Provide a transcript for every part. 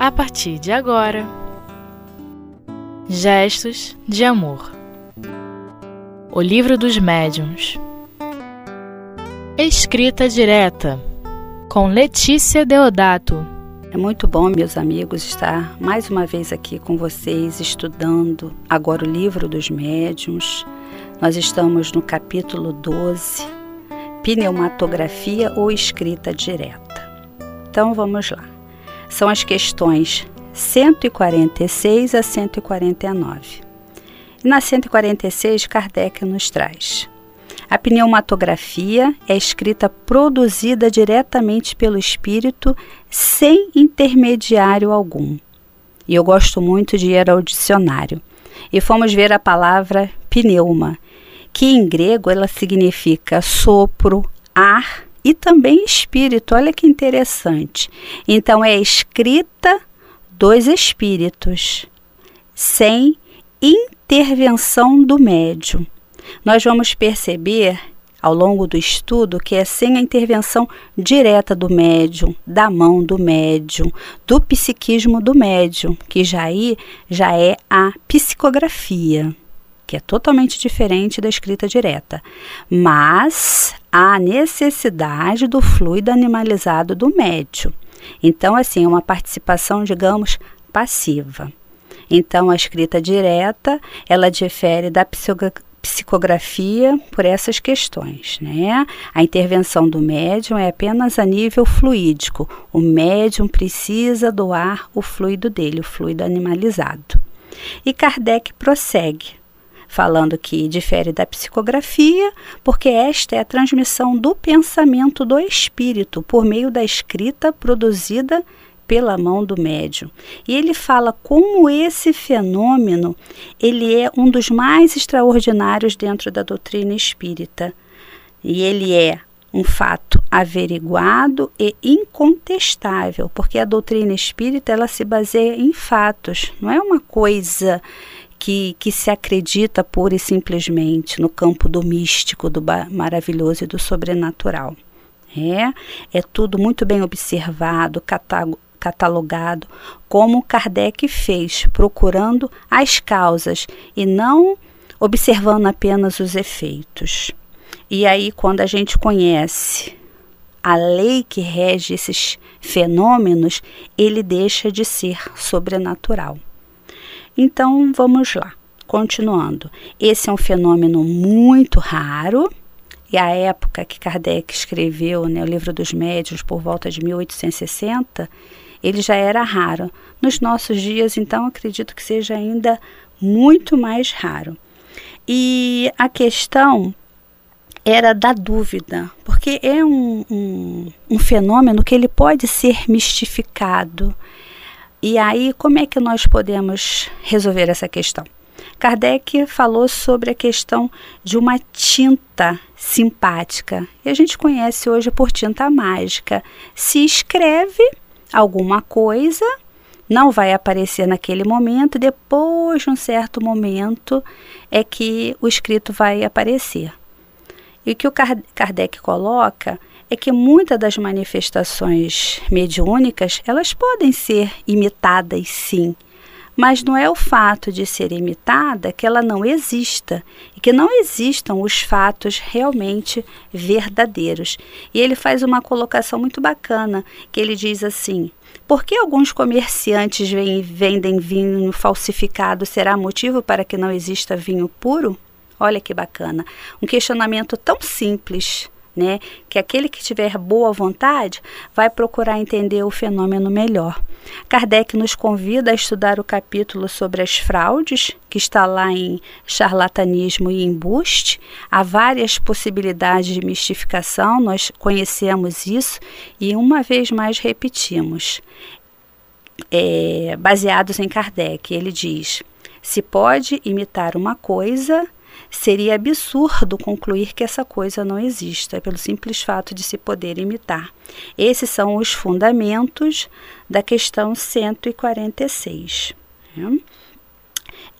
a partir de agora. Gestos de Amor O Livro dos Médiuns Escrita Direta com Letícia Deodato. É muito bom, meus amigos, estar mais uma vez aqui com vocês estudando agora o Livro dos Médiuns. Nós estamos no capítulo 12, Pneumatografia ou Escrita Direta. Então vamos lá são as questões 146 a 149. E na 146, Kardec nos traz. A pneumatografia é escrita produzida diretamente pelo espírito sem intermediário algum. E eu gosto muito de ir ao dicionário. E fomos ver a palavra pneuma, que em grego ela significa sopro, ar e também espírito. Olha que interessante. Então é escrita dos espíritos, sem intervenção do médium. Nós vamos perceber ao longo do estudo que é sem a intervenção direta do médium, da mão do médium, do psiquismo do médium, que já aí já é a psicografia que é totalmente diferente da escrita direta, mas há necessidade do fluido animalizado do médio. Então, assim, uma participação, digamos, passiva. Então, a escrita direta, ela difere da psicografia por essas questões, né? A intervenção do médium é apenas a nível fluídico. O médium precisa doar o fluido dele, o fluido animalizado. E Kardec prossegue falando que difere da psicografia, porque esta é a transmissão do pensamento do espírito por meio da escrita produzida pela mão do médium. E ele fala como esse fenômeno, ele é um dos mais extraordinários dentro da doutrina espírita. E ele é um fato averiguado e incontestável, porque a doutrina espírita ela se baseia em fatos, não é uma coisa que, que se acredita pura e simplesmente no campo do místico, do maravilhoso e do sobrenatural. É, é tudo muito bem observado, catalogado, como Kardec fez, procurando as causas e não observando apenas os efeitos. E aí, quando a gente conhece a lei que rege esses fenômenos, ele deixa de ser sobrenatural. Então vamos lá, continuando. Esse é um fenômeno muito raro. E a época que Kardec escreveu né, o livro dos médios, por volta de 1860, ele já era raro. Nos nossos dias, então, acredito que seja ainda muito mais raro. E a questão era da dúvida, porque é um, um, um fenômeno que ele pode ser mistificado, e aí, como é que nós podemos resolver essa questão? Kardec falou sobre a questão de uma tinta simpática, e a gente conhece hoje por tinta mágica. Se escreve alguma coisa, não vai aparecer naquele momento, depois de um certo momento é que o escrito vai aparecer. E o que o Kardec coloca é que muitas das manifestações mediúnicas, elas podem ser imitadas sim, mas não é o fato de ser imitada que ela não exista e que não existam os fatos realmente verdadeiros. E ele faz uma colocação muito bacana, que ele diz assim: por que alguns comerciantes vendem vinho falsificado? Será motivo para que não exista vinho puro? Olha que bacana. Um questionamento tão simples né? Que aquele que tiver boa vontade vai procurar entender o fenômeno melhor. Kardec nos convida a estudar o capítulo sobre as fraudes, que está lá em charlatanismo e embuste. Há várias possibilidades de mistificação, nós conhecemos isso e uma vez mais repetimos. É, baseados em Kardec, ele diz: se pode imitar uma coisa, Seria absurdo concluir que essa coisa não exista, pelo simples fato de se poder imitar. Esses são os fundamentos da questão 146. Né?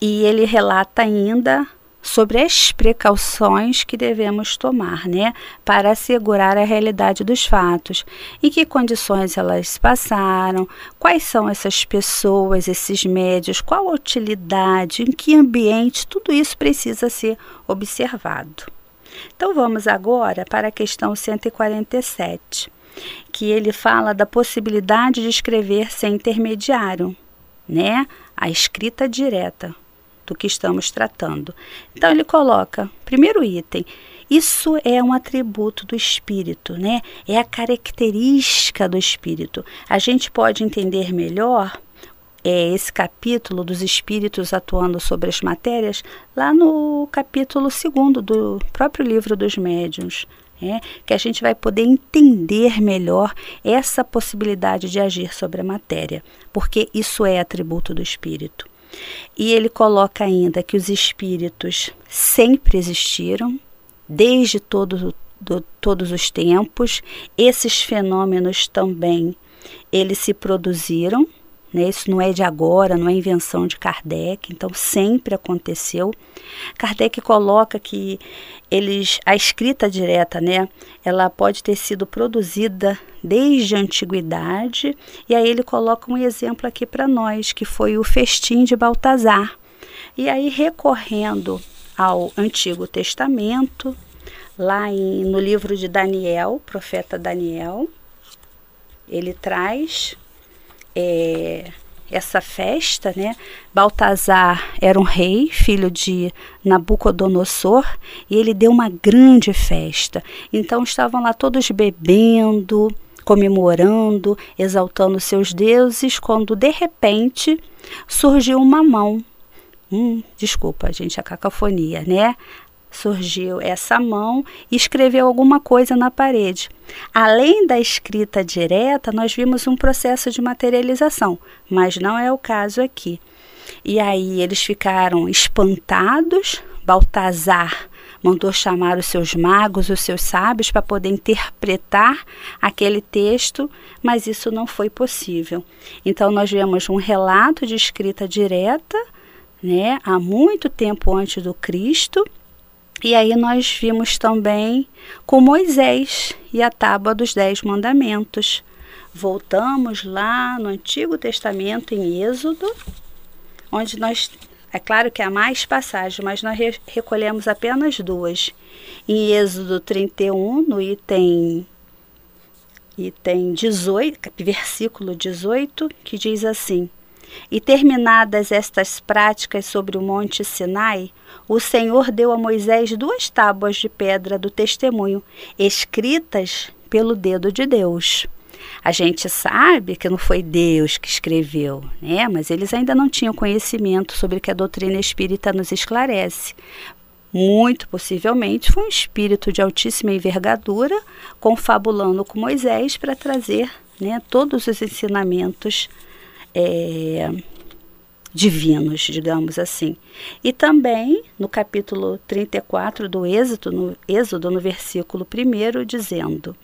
E ele relata ainda sobre as precauções que devemos tomar, né, para assegurar a realidade dos fatos, em que condições elas passaram, quais são essas pessoas, esses médios, qual a utilidade, em que ambiente, tudo isso precisa ser observado. Então vamos agora para a questão 147, que ele fala da possibilidade de escrever sem intermediário, né? A escrita direta do que estamos tratando. Então ele coloca, primeiro item, isso é um atributo do espírito, né? É a característica do espírito. A gente pode entender melhor é, esse capítulo dos espíritos atuando sobre as matérias lá no capítulo segundo do próprio livro dos médiuns. É, que a gente vai poder entender melhor essa possibilidade de agir sobre a matéria, porque isso é atributo do espírito. E ele coloca ainda que os espíritos sempre existiram, desde todo, do, todos os tempos. Esses fenômenos também eles se produziram né? Isso não é de agora, não é invenção de Kardec, então sempre aconteceu. Kardec coloca que eles, a escrita direta, né, ela pode ter sido produzida desde a antiguidade, e aí ele coloca um exemplo aqui para nós, que foi o festim de Baltazar. E aí recorrendo ao Antigo Testamento, lá em, no livro de Daniel, profeta Daniel, ele traz é, essa festa, né? Baltazar era um rei, filho de Nabucodonosor, e ele deu uma grande festa. Então estavam lá todos bebendo, comemorando, exaltando seus deuses, quando de repente surgiu uma mão. Hum, desculpa, gente, a cacofonia, né? Surgiu essa mão e escreveu alguma coisa na parede. Além da escrita direta, nós vimos um processo de materialização, mas não é o caso aqui. E aí eles ficaram espantados. Baltazar mandou chamar os seus magos, os seus sábios, para poder interpretar aquele texto, mas isso não foi possível. Então, nós vemos um relato de escrita direta, né, há muito tempo antes do Cristo, e aí nós vimos também com Moisés e a tábua dos Dez Mandamentos. Voltamos lá no Antigo Testamento, em Êxodo, onde nós, é claro que há mais passagens, mas nós re recolhemos apenas duas. Em Êxodo 31, no item, item 18, versículo 18, que diz assim: E terminadas estas práticas sobre o monte Sinai, o Senhor deu a Moisés duas tábuas de pedra do testemunho, escritas pelo dedo de Deus. A gente sabe que não foi Deus que escreveu, né? Mas eles ainda não tinham conhecimento sobre o que a doutrina espírita nos esclarece. Muito possivelmente foi um espírito de altíssima envergadura confabulando com Moisés para trazer né, todos os ensinamentos é, divinos, digamos assim. E também no capítulo 34 do Êxodo, no, Êxodo, no versículo 1, dizendo: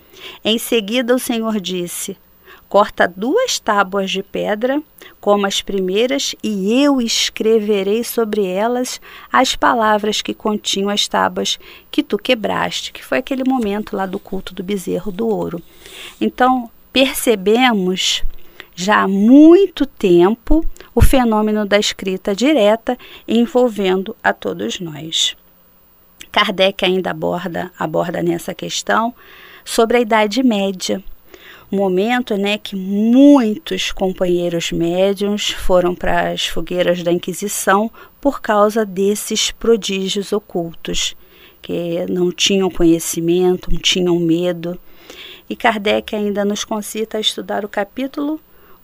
Em seguida o Senhor disse: Corta duas tábuas de pedra, como as primeiras, e eu escreverei sobre elas as palavras que continham as tábuas que tu quebraste, que foi aquele momento lá do culto do bezerro do ouro. Então, percebemos já há muito tempo o fenômeno da escrita direta envolvendo a todos nós. Kardec ainda aborda, aborda nessa questão sobre a Idade Média, momento né, que muitos companheiros médiums foram para as fogueiras da Inquisição por causa desses prodígios ocultos, que não tinham conhecimento, não tinham medo. E Kardec ainda nos concita a estudar o capítulo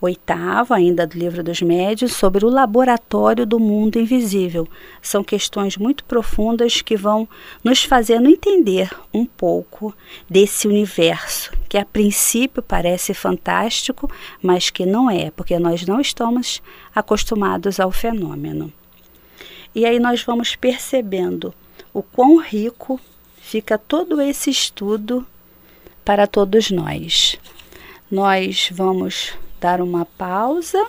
oitavo, ainda do Livro dos Médios, sobre o laboratório do mundo invisível. São questões muito profundas que vão nos fazendo entender um pouco desse universo, que a princípio parece fantástico, mas que não é, porque nós não estamos acostumados ao fenômeno. E aí nós vamos percebendo o quão rico fica todo esse estudo para todos nós. Nós vamos dar uma pausa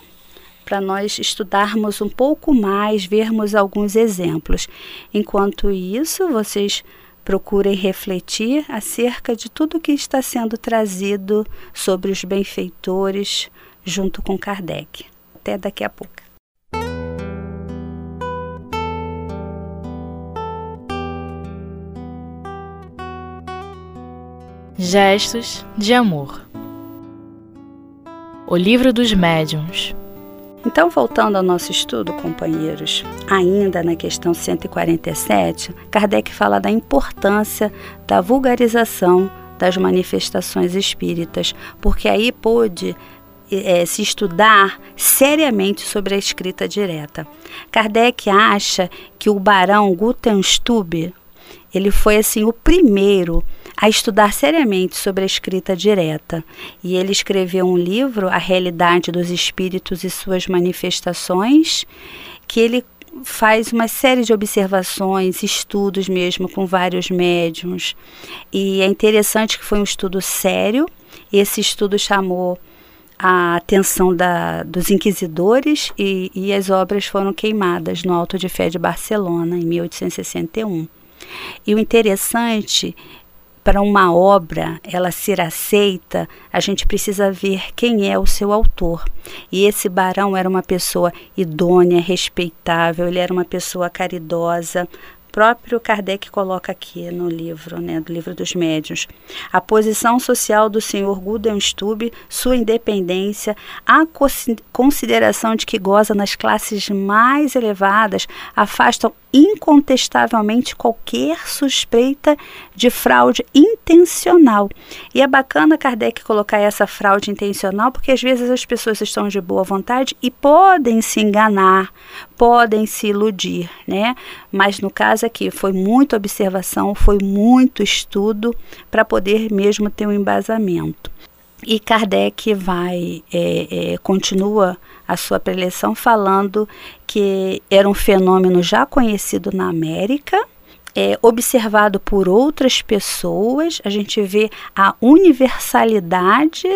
para nós estudarmos um pouco mais, vermos alguns exemplos. Enquanto isso, vocês procurem refletir acerca de tudo que está sendo trazido sobre os benfeitores junto com Kardec. Até daqui a pouco. Gestos de Amor O Livro dos Médiuns então, voltando ao nosso estudo, companheiros, ainda na questão 147, Kardec fala da importância da vulgarização das manifestações espíritas, porque aí pôde é, se estudar seriamente sobre a escrita direta. Kardec acha que o barão Gutenstube ele foi assim o primeiro a estudar seriamente sobre a escrita direta. E ele escreveu um livro, A Realidade dos Espíritos e Suas Manifestações, que ele faz uma série de observações, estudos mesmo com vários médiums. E é interessante que foi um estudo sério. Esse estudo chamou a atenção da, dos inquisidores e, e as obras foram queimadas no Alto de Fé de Barcelona, em 1861. E o interessante para uma obra ela ser aceita, a gente precisa ver quem é o seu autor. E esse barão era uma pessoa idônea, respeitável, ele era uma pessoa caridosa, próprio Kardec coloca aqui no livro, né, do livro dos médiuns. A posição social do senhor Gudenstube, sua independência, a consideração de que goza nas classes mais elevadas, afastam incontestavelmente qualquer suspeita de fraude intencional. E é bacana Kardec colocar essa fraude intencional, porque às vezes as pessoas estão de boa vontade e podem se enganar, podem se iludir, né? Mas no caso aqui foi muita observação, foi muito estudo para poder mesmo ter um embasamento. E Kardec vai, é, é, continua a sua preleção falando que era um fenômeno já conhecido na América, é, observado por outras pessoas, a gente vê a universalidade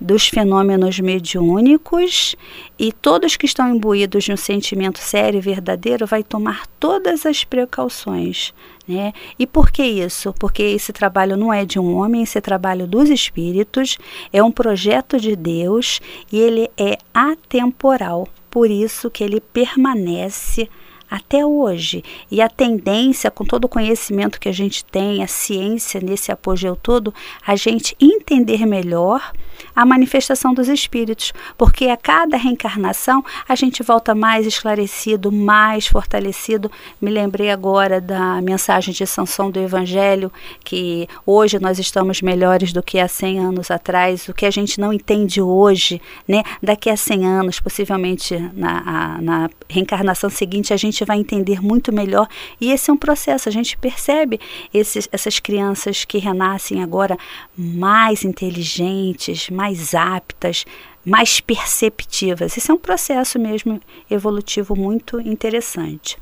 dos fenômenos mediúnicos e todos que estão imbuídos de um sentimento sério e verdadeiro vai tomar todas as precauções. Né? E por que isso? Porque esse trabalho não é de um homem, esse trabalho dos espíritos é um projeto de Deus e ele é atemporal. Por isso que ele permanece até hoje. E a tendência, com todo o conhecimento que a gente tem, a ciência nesse apogeu todo, a gente entender melhor a manifestação dos espíritos, porque a cada reencarnação a gente volta mais esclarecido, mais fortalecido. Me lembrei agora da mensagem de sanção do Evangelho, que hoje nós estamos melhores do que há 100 anos atrás. O que a gente não entende hoje, né? daqui a 100 anos, possivelmente na, a, na reencarnação seguinte, a gente vai entender muito melhor. E esse é um processo, a gente percebe esses, essas crianças que renascem agora mais inteligentes, mais aptas, mais perceptivas. Esse é um processo mesmo evolutivo muito interessante.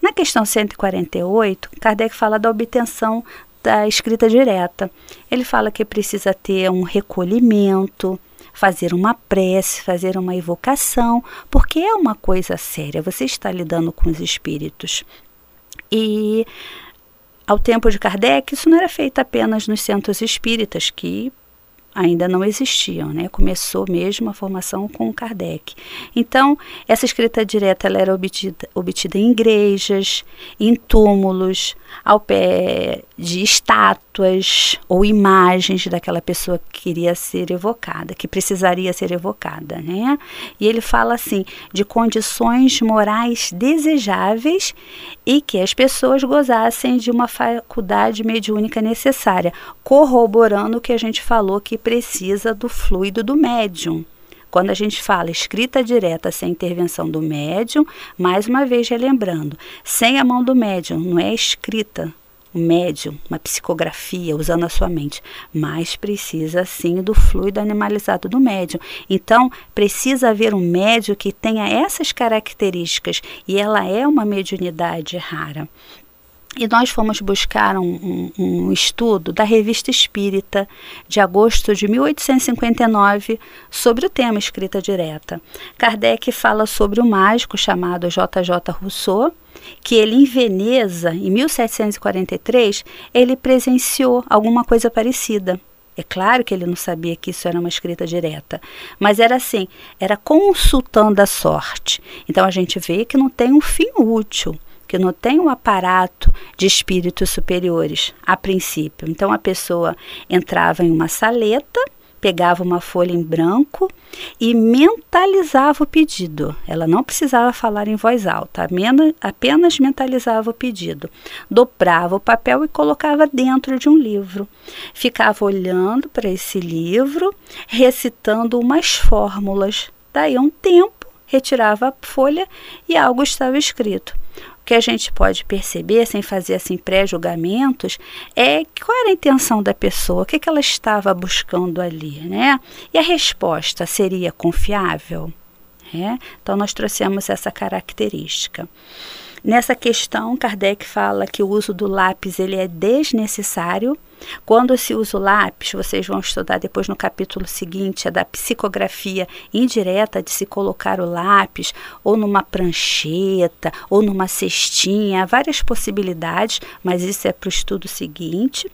Na questão 148, Kardec fala da obtenção da escrita direta. Ele fala que precisa ter um recolhimento, fazer uma prece, fazer uma evocação, porque é uma coisa séria. Você está lidando com os espíritos. E ao tempo de Kardec, isso não era feito apenas nos centros espíritas, que ainda não existiam, né? Começou mesmo a formação com Kardec. Então, essa escrita direta ela era obtida, obtida em igrejas, em túmulos, ao pé de estátuas ou imagens daquela pessoa que queria ser evocada, que precisaria ser evocada, né? E ele fala assim de condições morais desejáveis e que as pessoas gozassem de uma faculdade mediúnica necessária, corroborando o que a gente falou que precisa do fluido do médium. Quando a gente fala escrita direta sem intervenção do médium, mais uma vez relembrando, sem a mão do médium, não é escrita, um médium, uma psicografia, usando a sua mente, mas precisa sim do fluido animalizado do médium. Então, precisa haver um médium que tenha essas características e ela é uma mediunidade rara. E nós fomos buscar um, um, um, estudo da Revista Espírita, de agosto de 1859, sobre o tema escrita direta. Kardec fala sobre o mágico chamado JJ Rousseau, que ele em Veneza, em 1743, ele presenciou alguma coisa parecida. É claro que ele não sabia que isso era uma escrita direta, mas era assim, era consultando a sorte. Então a gente vê que não tem um fim útil que não tem um aparato de espíritos superiores a princípio. Então a pessoa entrava em uma saleta, pegava uma folha em branco e mentalizava o pedido. Ela não precisava falar em voz alta, apenas mentalizava o pedido. Dobrava o papel e colocava dentro de um livro. Ficava olhando para esse livro, recitando umas fórmulas. Daí a um tempo, retirava a folha e algo estava escrito que a gente pode perceber, sem fazer assim pré-julgamentos, é qual era a intenção da pessoa, o que, que ela estava buscando ali, né? E a resposta seria confiável? É? Então, nós trouxemos essa característica. Nessa questão, Kardec fala que o uso do lápis ele é desnecessário. Quando se usa o lápis, vocês vão estudar depois no capítulo seguinte, é da psicografia indireta de se colocar o lápis ou numa prancheta ou numa cestinha, várias possibilidades, mas isso é para o estudo seguinte.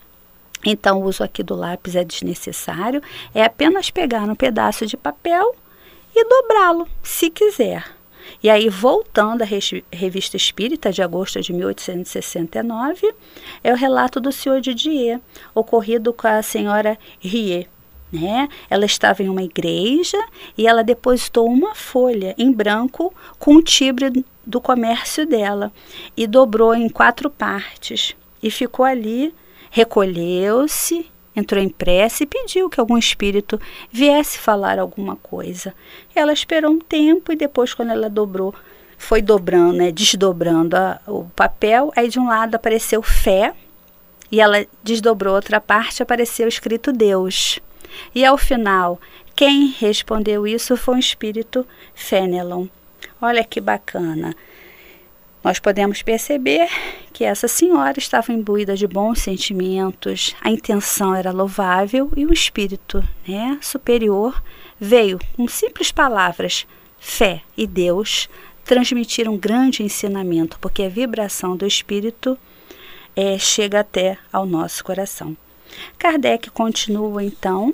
Então, o uso aqui do lápis é desnecessário, é apenas pegar um pedaço de papel e dobrá-lo, se quiser. E aí, voltando à Revista Espírita de agosto de 1869, é o relato do senhor Didier, ocorrido com a senhora Rie. Né? Ela estava em uma igreja e ela depositou uma folha em branco com o tibre do comércio dela e dobrou em quatro partes e ficou ali, recolheu-se entrou em prece e pediu que algum espírito viesse falar alguma coisa. Ela esperou um tempo e depois, quando ela dobrou, foi dobrando, né, desdobrando a, o papel, aí de um lado apareceu fé e ela desdobrou outra parte, apareceu escrito Deus. E ao final, quem respondeu isso foi o espírito Fenelon. Olha que bacana. Nós podemos perceber que essa senhora estava imbuída de bons sentimentos, a intenção era louvável e o espírito né, superior veio, com simples palavras, fé e Deus, transmitir um grande ensinamento, porque a vibração do espírito é, chega até ao nosso coração. Kardec continua então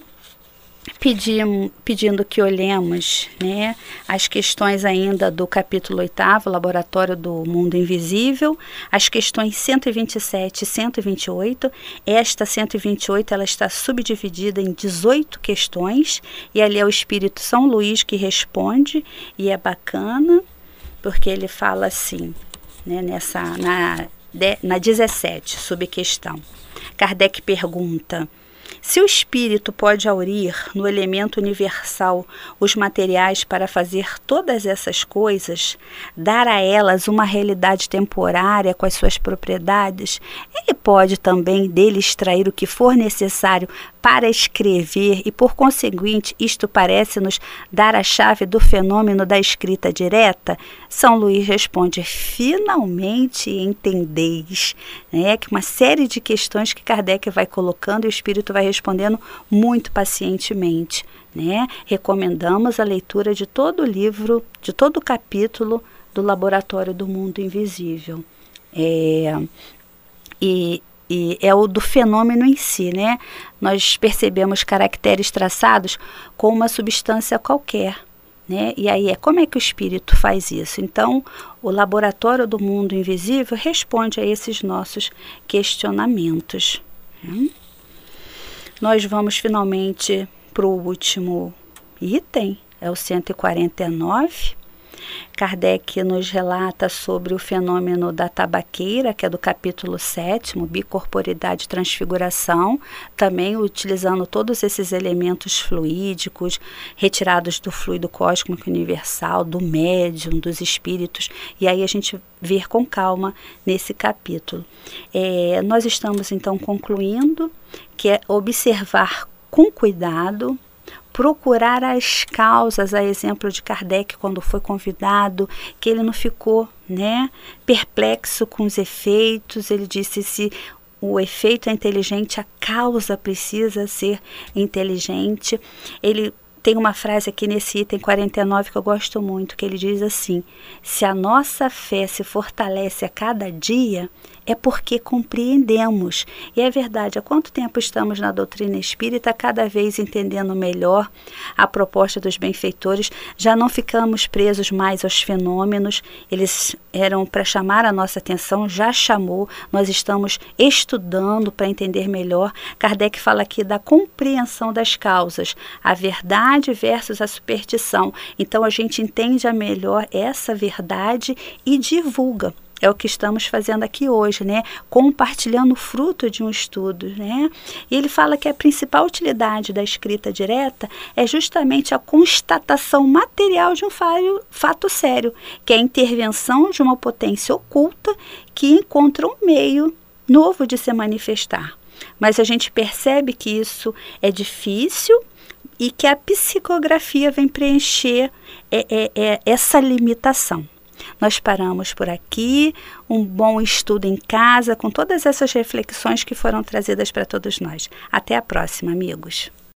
Pedimos, pedindo que olhemos né, as questões ainda do capítulo 8, Laboratório do Mundo Invisível, as questões 127 e 128. Esta 128 ela está subdividida em 18 questões, e ali é o Espírito São Luís que responde, e é bacana, porque ele fala assim, né, nessa, na, de, na 17, subquestão. Kardec pergunta se o espírito pode aurir no elemento universal os materiais para fazer todas essas coisas, dar a elas uma realidade temporária com as suas propriedades, ele pode também dele extrair o que for necessário para escrever, e por conseguinte, isto parece-nos dar a chave do fenômeno da escrita direta? São Luís responde: finalmente entendeis. Né? Que uma série de questões que Kardec vai colocando e o espírito vai respondendo muito pacientemente. Né? Recomendamos a leitura de todo o livro, de todo o capítulo do Laboratório do Mundo Invisível. É, e e é o do fenômeno em si, né? Nós percebemos caracteres traçados com uma substância qualquer, né? E aí é como é que o espírito faz isso? Então, o laboratório do mundo invisível responde a esses nossos questionamentos. Né? Nós vamos finalmente para o último item, é o 149 Kardec nos relata sobre o fenômeno da tabaqueira, que é do capítulo 7, bicorporidade e transfiguração, também utilizando todos esses elementos fluídicos retirados do fluido cósmico universal, do médium, dos espíritos, e aí a gente ver com calma nesse capítulo. É, nós estamos então concluindo que é observar com cuidado procurar as causas, a exemplo de Kardec quando foi convidado, que ele não ficou, né, perplexo com os efeitos, ele disse se o efeito é inteligente, a causa precisa ser inteligente. Ele tem uma frase aqui nesse item 49 que eu gosto muito, que ele diz assim: Se a nossa fé se fortalece a cada dia, é porque compreendemos. E é verdade, há quanto tempo estamos na doutrina espírita, cada vez entendendo melhor a proposta dos benfeitores, já não ficamos presos mais aos fenômenos, eles eram para chamar a nossa atenção, já chamou, nós estamos estudando para entender melhor. Kardec fala aqui da compreensão das causas, a verdade versus a superstição. Então a gente entende a melhor essa verdade e divulga. É o que estamos fazendo aqui hoje, né? Compartilhando o fruto de um estudo, né? E ele fala que a principal utilidade da escrita direta é justamente a constatação material de um fato sério, que é a intervenção de uma potência oculta que encontra um meio novo de se manifestar. Mas a gente percebe que isso é difícil e que a psicografia vem preencher é, é, é essa limitação. Nós paramos por aqui. Um bom estudo em casa com todas essas reflexões que foram trazidas para todos nós. Até a próxima, amigos.